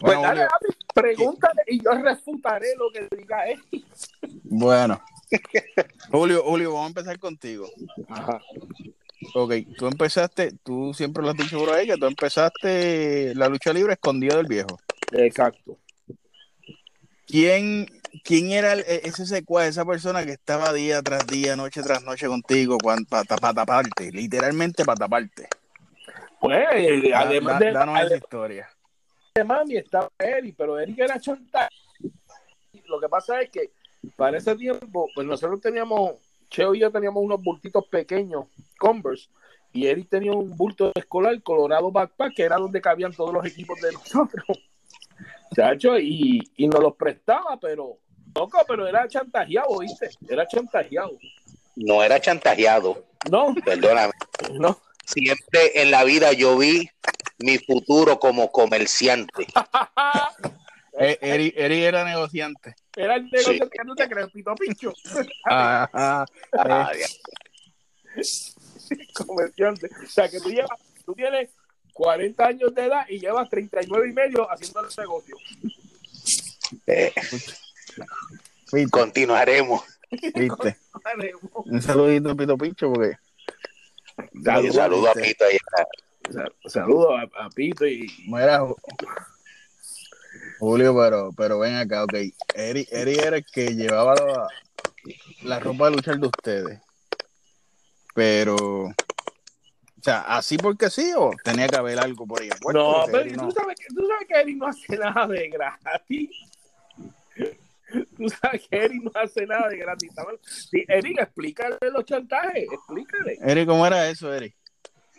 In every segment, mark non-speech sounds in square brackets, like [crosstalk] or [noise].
Pues Bueno, dale, Julio, Api, pregúntale y yo refutaré lo que diga él. bueno. Julio, Julio, vamos a empezar contigo. Ajá. Ok, tú empezaste, tú siempre lo has dicho por ahí, que tú empezaste la lucha libre escondida del viejo. Exacto. ¿Quién, quién era el- e- ese secuaz, esa persona que estaba día tras día, noche tras noche contigo para taparte, literalmente para taparte? Pues, además da- de, danos esa historia. De mami estaba Eric, pero Eric era chantaje. Lo que pasa es que para ese tiempo, pues nosotros teníamos, Cheo y yo teníamos unos bultitos pequeños, Converse, y Eric tenía un bulto escolar, Colorado Backpack, que era donde cabían todos los equipos de nosotros. [laughs] Chacho, y, y nos los prestaba, pero, loco, pero era chantajeado, ¿viste? Era chantajeado. No era chantajeado, No, perdóname. no. Siempre en la vida yo vi mi futuro como comerciante. [laughs] Eh, Eri, Eri era negociante. Era el negocio que no te crees, Pito Pincho. [laughs] Ah, ah, [laughs] comerciante. O sea, que tú llevas, tú tienes 40 años de edad y llevas 39 y medio haciendo el negocio. eh, viste, continuaremos. viste. Un saludito a Pito Pincho porque Un saludo a Pito allá. Saludos a, a Pito y Mira, Ju- Julio, pero, pero ven acá, ok. Eri, Eri era el que llevaba la, la ropa de luchar de ustedes. Pero, o sea, ¿así porque sí o tenía que haber algo por ahí? No, pero Eri tú, sabes que, tú sabes que Eric no hace nada de gratis. [laughs] Tú sabes que Eric no hace nada de gratis. Sí, Eric, explícale los chantajes, explícale. Eri, ¿cómo era eso, Eri?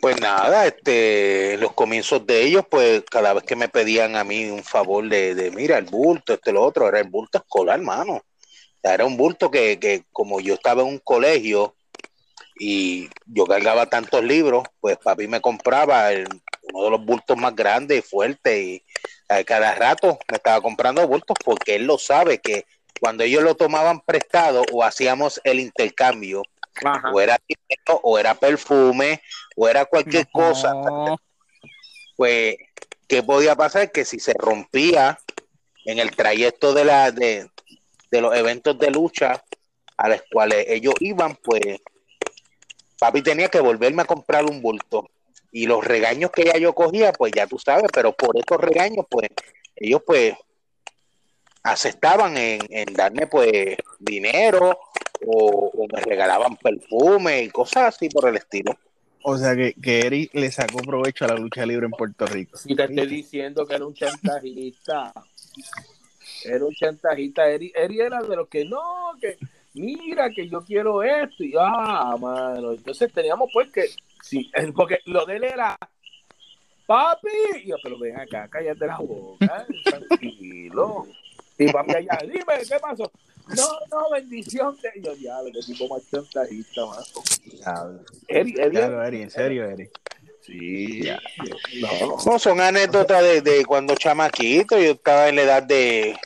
Pues nada, este, los comienzos de ellos, pues cada vez que me pedían a mí un favor de, de mira, el bulto, este, lo otro, era el bulto escolar, mano. Era un bulto que, que como yo estaba en un colegio y yo cargaba tantos libros, pues papi me compraba uno de los bultos más grandes y fuertes y a cada rato me estaba comprando bultos porque él lo sabe que cuando ellos lo tomaban prestado o hacíamos el intercambio, Ajá. o era dinero, o era perfume, o era cualquier cosa, pues, ¿qué podía pasar? Que si se rompía en el trayecto de, la, de, de los eventos de lucha a los cuales ellos iban, pues, papi tenía que volverme a comprar un bulto. Y los regaños que ya yo cogía, pues ya tú sabes, pero por estos regaños, pues, ellos pues aceptaban en, en darme pues dinero o, o me regalaban perfume y cosas así por el estilo. O sea, que, que Eri le sacó provecho a la lucha libre en Puerto Rico. Si te estoy diciendo que era un chantajista. Era un chantajista. Eri, Eri era de los que no, que mira que yo quiero esto. Y ah, mano. Entonces teníamos pues que, sí, porque lo de él era, papi. Y yo, pero ven acá, cállate la boca, [laughs] tranquilo. Y papi allá, dime, ¿qué pasó? No, no, bendición. Y yo, diablo, que tipo más chantajista, mano. Eri, Eri, Claro, Eri, en serio, Eri. sí, no. No, son anécdotas de, de cuando chamaquito, yo estaba en la edad de